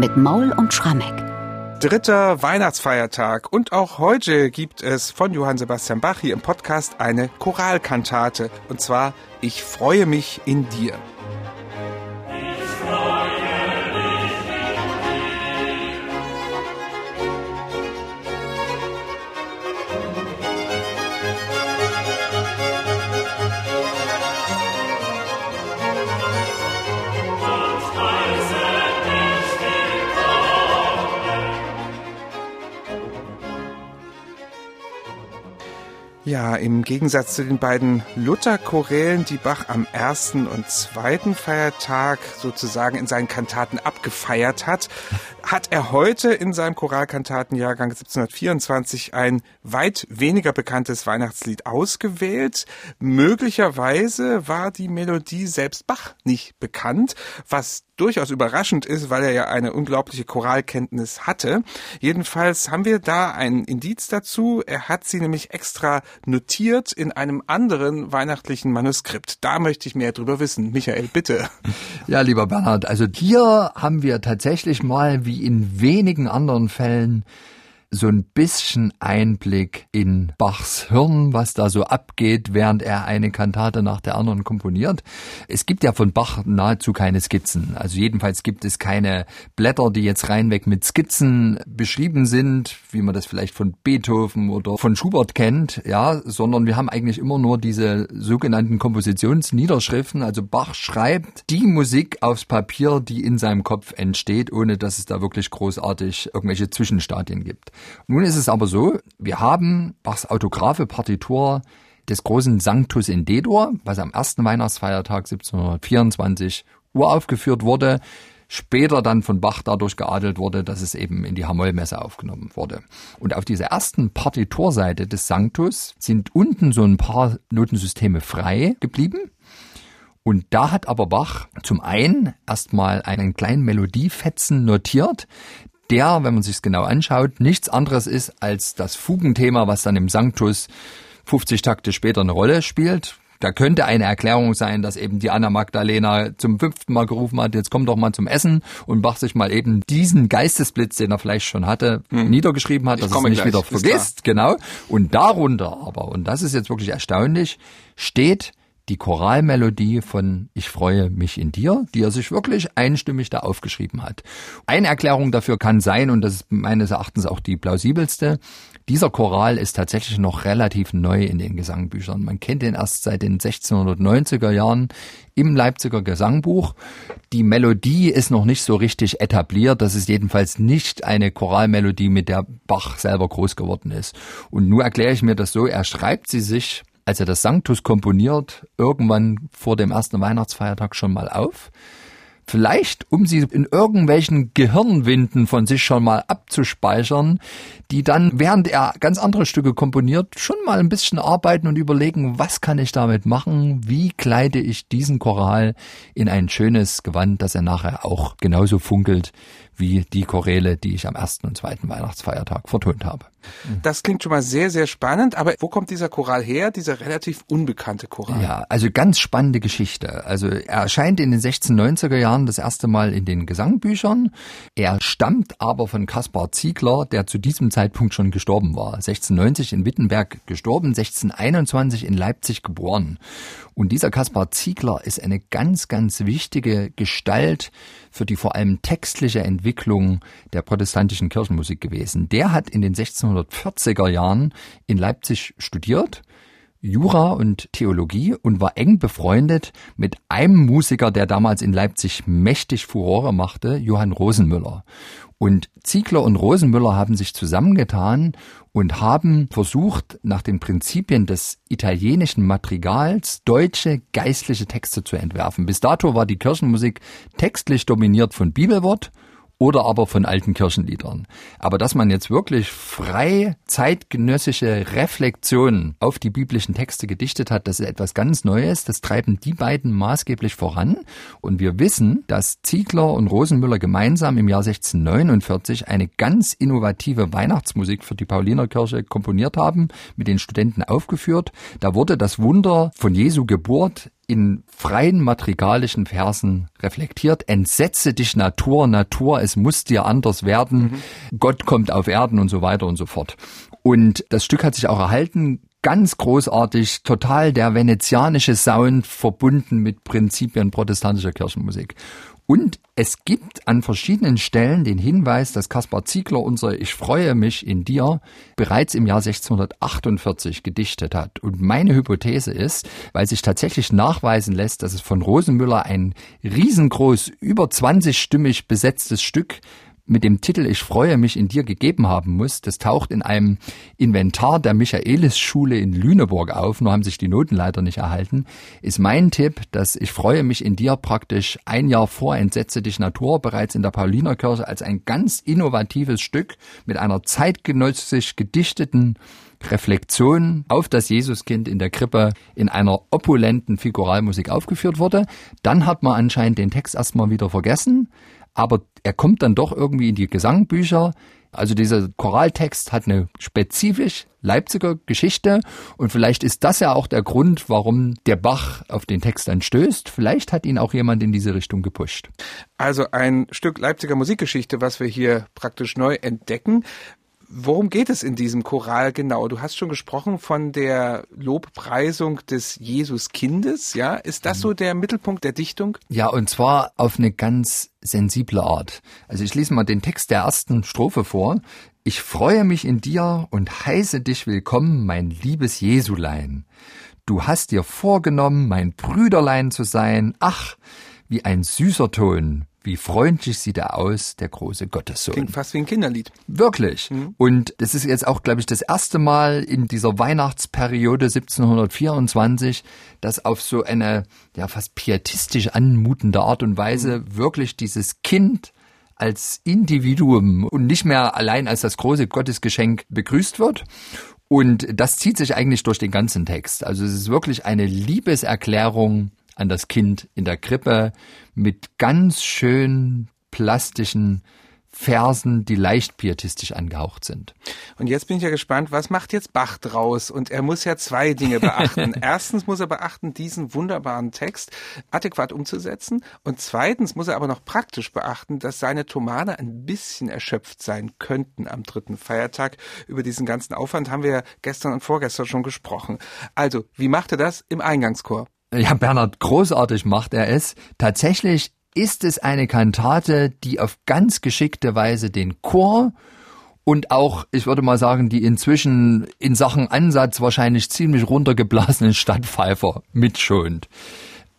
mit Maul und Schrammeck. Dritter Weihnachtsfeiertag und auch heute gibt es von Johann Sebastian Bach hier im Podcast eine Choralkantate und zwar Ich freue mich in dir. Ja, im Gegensatz zu den beiden Luther-Chorälen, die Bach am ersten und zweiten Feiertag sozusagen in seinen Kantaten abgefeiert hat, hat er heute in seinem Choralkantatenjahrgang 1724 ein weit weniger bekanntes Weihnachtslied ausgewählt. Möglicherweise war die Melodie selbst Bach nicht bekannt, was durchaus überraschend ist, weil er ja eine unglaubliche Choralkenntnis hatte. Jedenfalls haben wir da ein Indiz dazu. Er hat sie nämlich extra notiert in einem anderen weihnachtlichen Manuskript. Da möchte ich mehr drüber wissen. Michael, bitte. Ja, lieber Bernhard, also hier haben wir tatsächlich mal wie in wenigen anderen Fällen so ein bisschen Einblick in Bachs Hirn, was da so abgeht, während er eine Kantate nach der anderen komponiert. Es gibt ja von Bach nahezu keine Skizzen. Also jedenfalls gibt es keine Blätter, die jetzt reinweg mit Skizzen beschrieben sind, wie man das vielleicht von Beethoven oder von Schubert kennt, ja, sondern wir haben eigentlich immer nur diese sogenannten Kompositionsniederschriften. Also Bach schreibt die Musik aufs Papier, die in seinem Kopf entsteht, ohne dass es da wirklich großartig irgendwelche Zwischenstadien gibt. Nun ist es aber so, wir haben Bachs Autographe Partitur des großen Sanctus in D-Dur, was am ersten Weihnachtsfeiertag 1724 uraufgeführt wurde, später dann von Bach dadurch geadelt wurde, dass es eben in die Hamollmesse aufgenommen wurde. Und auf dieser ersten Partiturseite des Sanctus sind unten so ein paar Notensysteme frei geblieben. Und da hat aber Bach zum einen erstmal einen kleinen Melodiefetzen notiert, der, wenn man sich genau anschaut, nichts anderes ist als das Fugenthema, was dann im Sanctus 50 Takte später eine Rolle spielt. Da könnte eine Erklärung sein, dass eben die Anna Magdalena zum fünften Mal gerufen hat, jetzt komm doch mal zum Essen und Bach sich mal eben diesen Geistesblitz, den er vielleicht schon hatte, hm. niedergeschrieben hat, dass er es nicht gleich. wieder vergisst. Genau. Und darunter aber, und das ist jetzt wirklich erstaunlich, steht die Choralmelodie von Ich freue mich in dir, die er sich wirklich einstimmig da aufgeschrieben hat. Eine Erklärung dafür kann sein, und das ist meines Erachtens auch die plausibelste, dieser Choral ist tatsächlich noch relativ neu in den Gesangbüchern. Man kennt ihn erst seit den 1690er Jahren im Leipziger Gesangbuch. Die Melodie ist noch nicht so richtig etabliert. Das ist jedenfalls nicht eine Choralmelodie, mit der Bach selber groß geworden ist. Und nun erkläre ich mir das so, er schreibt sie sich als er das Sanctus komponiert, irgendwann vor dem ersten Weihnachtsfeiertag schon mal auf. Vielleicht, um sie in irgendwelchen Gehirnwinden von sich schon mal abzuspeichern, die dann, während er ganz andere Stücke komponiert, schon mal ein bisschen arbeiten und überlegen, was kann ich damit machen? Wie kleide ich diesen Choral in ein schönes Gewand, dass er nachher auch genauso funkelt wie die Choräle, die ich am ersten und zweiten Weihnachtsfeiertag vertont habe. Das klingt schon mal sehr, sehr spannend, aber wo kommt dieser Choral her, dieser relativ unbekannte Choral? Ja, also ganz spannende Geschichte. Also er erscheint in den 1690er Jahren das erste Mal in den Gesangbüchern. Er stammt aber von Kaspar Ziegler, der zu diesem Zeitpunkt schon gestorben war. 1690 in Wittenberg gestorben, 1621 in Leipzig geboren. Und dieser Kaspar Ziegler ist eine ganz, ganz wichtige Gestalt für die vor allem textliche Entwicklung der protestantischen Kirchenmusik gewesen. Der hat in den 1640er Jahren in Leipzig studiert, Jura und Theologie und war eng befreundet mit einem Musiker, der damals in Leipzig mächtig Furore machte, Johann Rosenmüller. Und Ziegler und Rosenmüller haben sich zusammengetan und haben versucht, nach den Prinzipien des italienischen Madrigals deutsche geistliche Texte zu entwerfen. Bis dato war die Kirchenmusik textlich dominiert von Bibelwort oder aber von alten Kirchenliedern. Aber dass man jetzt wirklich frei zeitgenössische Reflexionen auf die biblischen Texte gedichtet hat, das ist etwas ganz Neues. Das treiben die beiden maßgeblich voran. Und wir wissen, dass Ziegler und Rosenmüller gemeinsam im Jahr 1649 eine ganz innovative Weihnachtsmusik für die Paulinerkirche komponiert haben, mit den Studenten aufgeführt. Da wurde das Wunder von Jesu Geburt in freien matrigalischen Versen reflektiert. Entsetze dich Natur, Natur, es muss dir anders werden. Mhm. Gott kommt auf Erden und so weiter und so fort. Und das Stück hat sich auch erhalten, ganz großartig, total der venezianische Sound verbunden mit Prinzipien protestantischer Kirchenmusik. Und es gibt an verschiedenen Stellen den Hinweis, dass Kaspar Ziegler unser Ich freue mich in dir bereits im Jahr 1648 gedichtet hat. Und meine Hypothese ist, weil sich tatsächlich nachweisen lässt, dass es von Rosenmüller ein riesengroß, über 20-stimmig besetztes Stück mit dem Titel Ich freue mich in dir gegeben haben muss. Das taucht in einem Inventar der Michaelis-Schule in Lüneburg auf, nur haben sich die Noten leider nicht erhalten, ist mein Tipp, dass Ich freue mich in dir praktisch ein Jahr vor Entsetze dich Natur bereits in der Paulinerkirche als ein ganz innovatives Stück mit einer zeitgenössisch gedichteten Reflexion auf das Jesuskind in der Krippe in einer opulenten Figuralmusik aufgeführt wurde. Dann hat man anscheinend den Text erstmal wieder vergessen aber er kommt dann doch irgendwie in die Gesangbücher. Also dieser Choraltext hat eine spezifisch Leipziger Geschichte und vielleicht ist das ja auch der Grund, warum der Bach auf den Text dann stößt. Vielleicht hat ihn auch jemand in diese Richtung gepusht. Also ein Stück Leipziger Musikgeschichte, was wir hier praktisch neu entdecken. Worum geht es in diesem Choral genau? Du hast schon gesprochen von der Lobpreisung des Jesuskindes, ja? Ist das so der Mittelpunkt der Dichtung? Ja, und zwar auf eine ganz sensible Art. Also ich lese mal den Text der ersten Strophe vor. Ich freue mich in dir und heiße dich willkommen, mein liebes Jesulein. Du hast dir vorgenommen, mein Brüderlein zu sein. Ach, wie ein süßer Ton, wie freundlich sieht er aus, der große Gottessohn. Klingt fast wie ein Kinderlied. Wirklich. Mhm. Und das ist jetzt auch, glaube ich, das erste Mal in dieser Weihnachtsperiode 1724, dass auf so eine ja fast pietistisch anmutende Art und Weise mhm. wirklich dieses Kind als Individuum und nicht mehr allein als das große Gottesgeschenk begrüßt wird. Und das zieht sich eigentlich durch den ganzen Text. Also es ist wirklich eine Liebeserklärung an das Kind in der Krippe mit ganz schön plastischen Versen, die leicht pietistisch angehaucht sind. Und jetzt bin ich ja gespannt, was macht jetzt Bach draus? Und er muss ja zwei Dinge beachten. Erstens muss er beachten, diesen wunderbaren Text adäquat umzusetzen. Und zweitens muss er aber noch praktisch beachten, dass seine Tomane ein bisschen erschöpft sein könnten am dritten Feiertag. Über diesen ganzen Aufwand haben wir ja gestern und vorgestern schon gesprochen. Also, wie macht er das im Eingangschor? Ja, Bernhard, großartig macht er es. Tatsächlich ist es eine Kantate, die auf ganz geschickte Weise den Chor und auch, ich würde mal sagen, die inzwischen in Sachen Ansatz wahrscheinlich ziemlich runtergeblasenen Stadtpfeifer mitschont.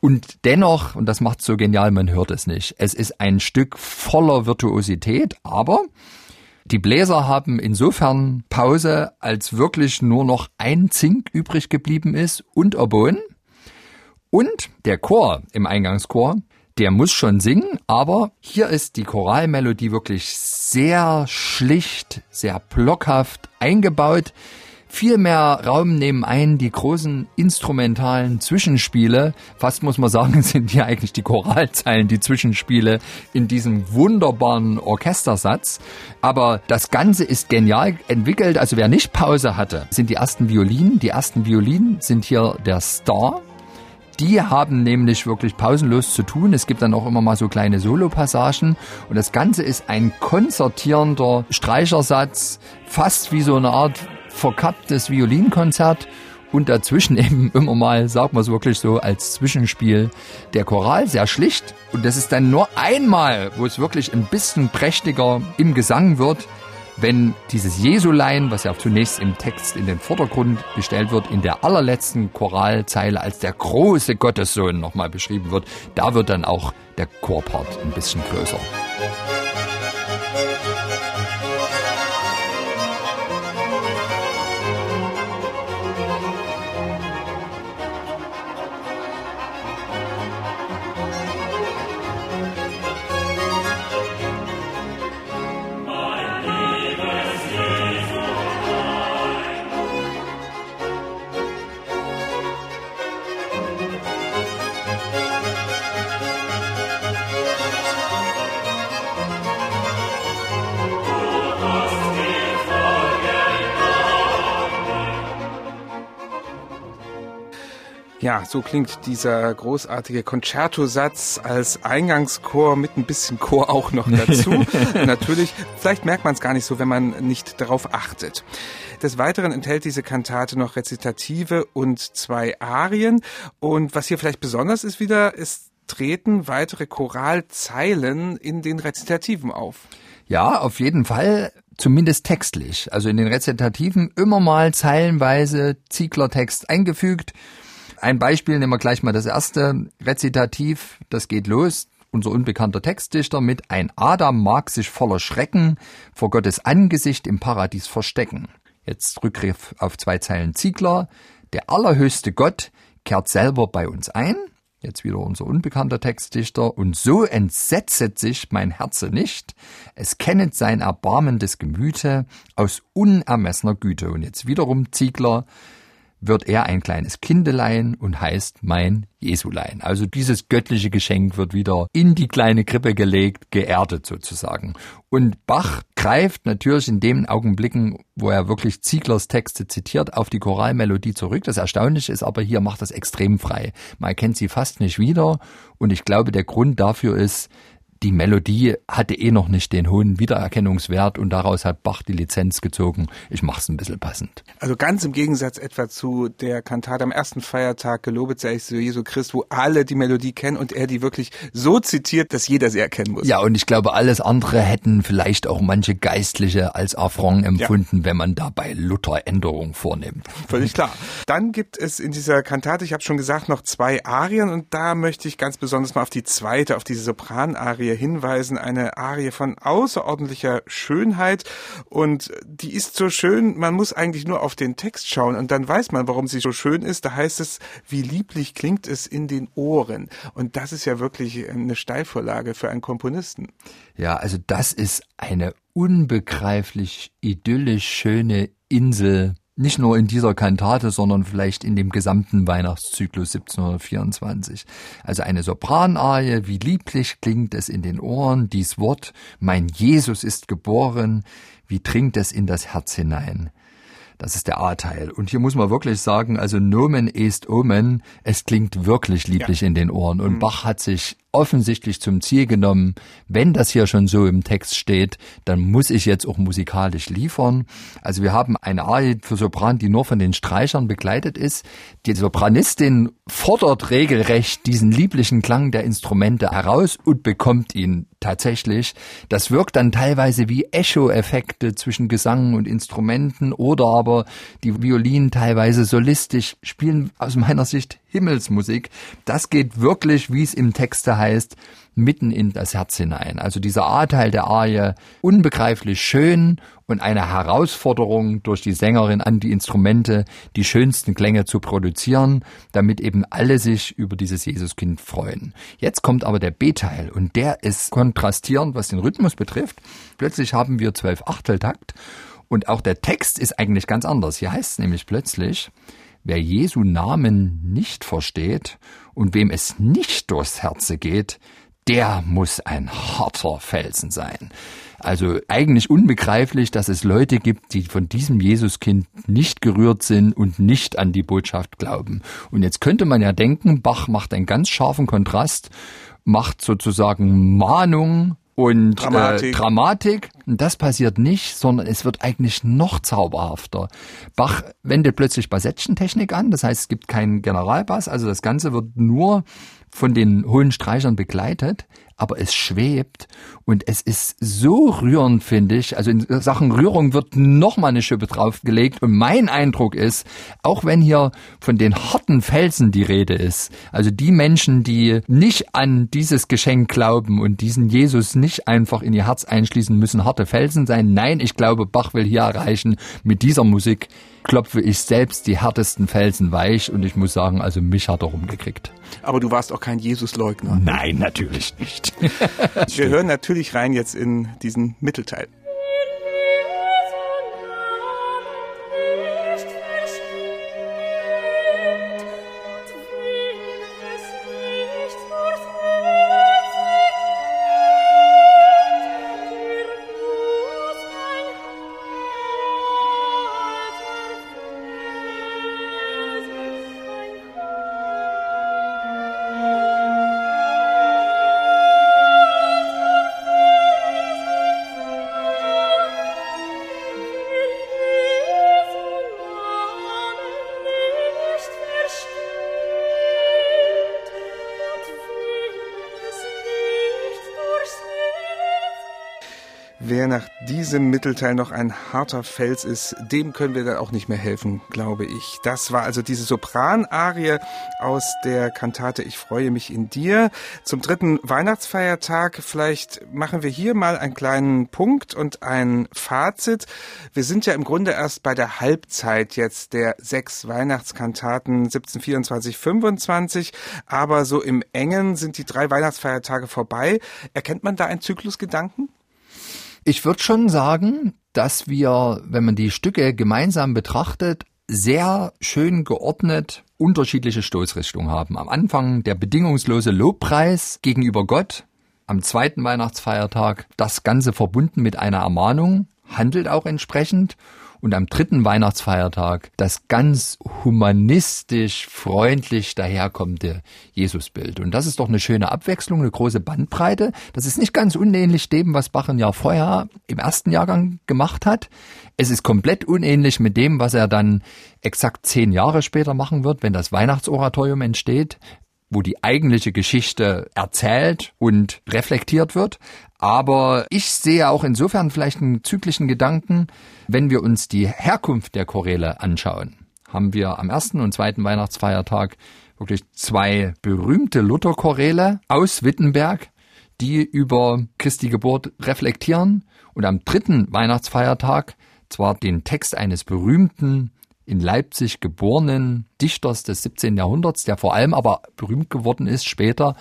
Und dennoch, und das macht so genial, man hört es nicht. Es ist ein Stück voller Virtuosität, aber die Bläser haben insofern Pause, als wirklich nur noch ein Zink übrig geblieben ist und Oboen. Und der Chor im Eingangschor, der muss schon singen, aber hier ist die Choralmelodie wirklich sehr schlicht, sehr blockhaft eingebaut. Viel mehr Raum nehmen ein die großen instrumentalen Zwischenspiele. Fast muss man sagen, sind hier eigentlich die Choralzeilen, die Zwischenspiele in diesem wunderbaren Orchestersatz. Aber das Ganze ist genial entwickelt. Also wer nicht Pause hatte, sind die ersten Violinen. Die ersten Violinen sind hier der Star die haben nämlich wirklich pausenlos zu tun. Es gibt dann auch immer mal so kleine Solopassagen und das Ganze ist ein konzertierender Streichersatz, fast wie so eine Art verkapptes Violinkonzert und dazwischen eben immer mal, sagt man es wirklich so, als Zwischenspiel der Choral, sehr schlicht. Und das ist dann nur einmal, wo es wirklich ein bisschen prächtiger im Gesang wird wenn dieses Jesulein, was ja zunächst im Text in den Vordergrund gestellt wird, in der allerletzten Choralzeile als der große Gottessohn nochmal beschrieben wird, da wird dann auch der Chorpart ein bisschen größer. Ja, so klingt dieser großartige Concerto-Satz als Eingangschor mit ein bisschen Chor auch noch dazu. Natürlich, vielleicht merkt man es gar nicht so, wenn man nicht darauf achtet. Des Weiteren enthält diese Kantate noch Rezitative und zwei Arien. Und was hier vielleicht besonders ist wieder, es treten weitere Choralzeilen in den Rezitativen auf. Ja, auf jeden Fall, zumindest textlich. Also in den Rezitativen immer mal zeilenweise Zieglertext eingefügt. Ein Beispiel nehmen wir gleich mal das erste Rezitativ. Das geht los. Unser unbekannter Textdichter mit Ein Adam mag sich voller Schrecken vor Gottes Angesicht im Paradies verstecken. Jetzt Rückgriff auf zwei Zeilen Ziegler. Der allerhöchste Gott kehrt selber bei uns ein. Jetzt wieder unser unbekannter Textdichter. Und so entsetzet sich mein Herze nicht. Es kennet sein erbarmendes Gemüte aus unermessener Güte. Und jetzt wiederum Ziegler wird er ein kleines Kindelein und heißt mein Jesulein. Also dieses göttliche Geschenk wird wieder in die kleine Krippe gelegt, geerdet sozusagen. Und Bach greift natürlich in den Augenblicken, wo er wirklich Zieglers Texte zitiert, auf die Choralmelodie zurück. Das Erstaunliche ist aber, hier macht das extrem frei. Man erkennt sie fast nicht wieder. Und ich glaube, der Grund dafür ist, die Melodie hatte eh noch nicht den hohen Wiedererkennungswert und daraus hat Bach die Lizenz gezogen. Ich mach's ein bisschen passend. Also ganz im Gegensatz etwa zu der Kantate am ersten Feiertag, gelobet sei ich so Jesu Christ, wo alle die Melodie kennen und er die wirklich so zitiert, dass jeder sie erkennen muss. Ja, und ich glaube, alles andere hätten vielleicht auch manche Geistliche als Affront empfunden, ja. wenn man dabei Luther Änderungen vornimmt. Völlig klar. Dann gibt es in dieser Kantate, ich habe schon gesagt, noch zwei Arien und da möchte ich ganz besonders mal auf die zweite, auf diese Sopranarie Arie hinweisen. Eine Arie von außerordentlicher Schönheit und die ist so schön, man muss eigentlich nur auf den Text schauen und dann weiß man, warum sie so schön ist. Da heißt es, wie lieblich klingt es in den Ohren. Und das ist ja wirklich eine Steilvorlage für einen Komponisten. Ja, also das ist eine unbegreiflich idyllisch schöne Insel nicht nur in dieser Kantate, sondern vielleicht in dem gesamten Weihnachtszyklus 1724. Also eine Sopranarie, wie lieblich klingt es in den Ohren, dies Wort, mein Jesus ist geboren, wie dringt es in das Herz hinein. Das ist der A-Teil. Und hier muss man wirklich sagen, also Nomen est Omen, es klingt wirklich lieblich ja. in den Ohren. Und mhm. Bach hat sich offensichtlich zum Ziel genommen, wenn das hier schon so im Text steht, dann muss ich jetzt auch musikalisch liefern. Also wir haben eine Arie für Sopran, die nur von den Streichern begleitet ist. Die Sopranistin fordert regelrecht diesen lieblichen Klang der Instrumente heraus und bekommt ihn tatsächlich. Das wirkt dann teilweise wie Echo-Effekte zwischen Gesang und Instrumenten oder aber die Violinen teilweise solistisch spielen aus meiner Sicht Himmelsmusik. Das geht wirklich, wie es im Texte heißt, mitten in das Herz hinein. Also dieser A-Teil der Arie unbegreiflich schön und eine Herausforderung durch die Sängerin an die Instrumente, die schönsten Klänge zu produzieren, damit eben alle sich über dieses Jesuskind freuen. Jetzt kommt aber der B-Teil und der ist kontrastierend, was den Rhythmus betrifft. Plötzlich haben wir zwölf Achteltakt und auch der Text ist eigentlich ganz anders. Hier heißt es nämlich plötzlich, Wer Jesu Namen nicht versteht und wem es nicht durchs Herze geht, der muss ein harter Felsen sein. Also eigentlich unbegreiflich, dass es Leute gibt, die von diesem Jesuskind nicht gerührt sind und nicht an die Botschaft glauben. Und jetzt könnte man ja denken, Bach macht einen ganz scharfen Kontrast, macht sozusagen Mahnung und Dramatik. Äh, Dramatik. Und das passiert nicht, sondern es wird eigentlich noch zauberhafter. Bach wendet plötzlich Bassettchentechnik an, das heißt, es gibt keinen Generalbass, also das Ganze wird nur von den hohen Streichern begleitet, aber es schwebt und es ist so rührend, finde ich. Also in Sachen Rührung wird noch mal eine Schippe draufgelegt und mein Eindruck ist, auch wenn hier von den harten Felsen die Rede ist, also die Menschen, die nicht an dieses Geschenk glauben und diesen Jesus nicht einfach in ihr Herz einschließen, müssen harte Felsen sein. Nein, ich glaube, Bach will hier erreichen, mit dieser Musik klopfe ich selbst die härtesten Felsen weich und ich muss sagen, also mich hat er rumgekriegt. Aber du warst auch kein Jesusleugner. Nein, natürlich nicht. Wir hören natürlich rein jetzt in diesen Mittelteil. Diesem Mittelteil noch ein harter Fels ist, dem können wir dann auch nicht mehr helfen, glaube ich. Das war also diese Sopranarie aus der Kantate Ich freue mich in dir. Zum dritten Weihnachtsfeiertag, vielleicht machen wir hier mal einen kleinen Punkt und ein Fazit. Wir sind ja im Grunde erst bei der Halbzeit jetzt der sechs Weihnachtskantaten 1724, 25, aber so im Engen sind die drei Weihnachtsfeiertage vorbei. Erkennt man da einen Zyklusgedanken? Ich würde schon sagen, dass wir, wenn man die Stücke gemeinsam betrachtet, sehr schön geordnet unterschiedliche Stoßrichtungen haben. Am Anfang der bedingungslose Lobpreis gegenüber Gott, am zweiten Weihnachtsfeiertag das Ganze verbunden mit einer Ermahnung, handelt auch entsprechend und am dritten Weihnachtsfeiertag das ganz humanistisch, freundlich daherkommende Jesusbild. Und das ist doch eine schöne Abwechslung, eine große Bandbreite. Das ist nicht ganz unähnlich dem, was Bach ein Jahr vorher im ersten Jahrgang gemacht hat. Es ist komplett unähnlich mit dem, was er dann exakt zehn Jahre später machen wird, wenn das Weihnachtsoratorium entsteht wo die eigentliche Geschichte erzählt und reflektiert wird. Aber ich sehe auch insofern vielleicht einen zyklischen Gedanken, wenn wir uns die Herkunft der Choräle anschauen. Haben wir am ersten und zweiten Weihnachtsfeiertag wirklich zwei berühmte Lutherchoräle aus Wittenberg, die über Christi Geburt reflektieren und am dritten Weihnachtsfeiertag zwar den Text eines berühmten in Leipzig geborenen Dichters des 17. Jahrhunderts, der vor allem aber berühmt geworden ist später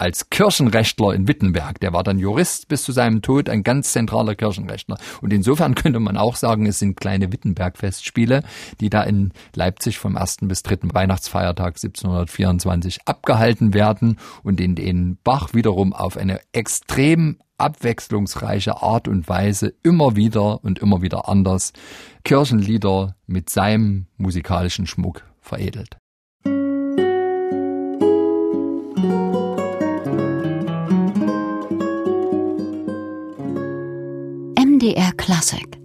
als Kirchenrechtler in Wittenberg. Der war dann Jurist bis zu seinem Tod, ein ganz zentraler Kirchenrechtler. Und insofern könnte man auch sagen, es sind kleine Wittenberg-Festspiele, die da in Leipzig vom ersten bis dritten Weihnachtsfeiertag 1724 abgehalten werden und in denen Bach wiederum auf eine extrem abwechslungsreiche Art und Weise immer wieder und immer wieder anders Kirchenlieder mit seinem musikalischen Schmuck veredelt. MDR Classic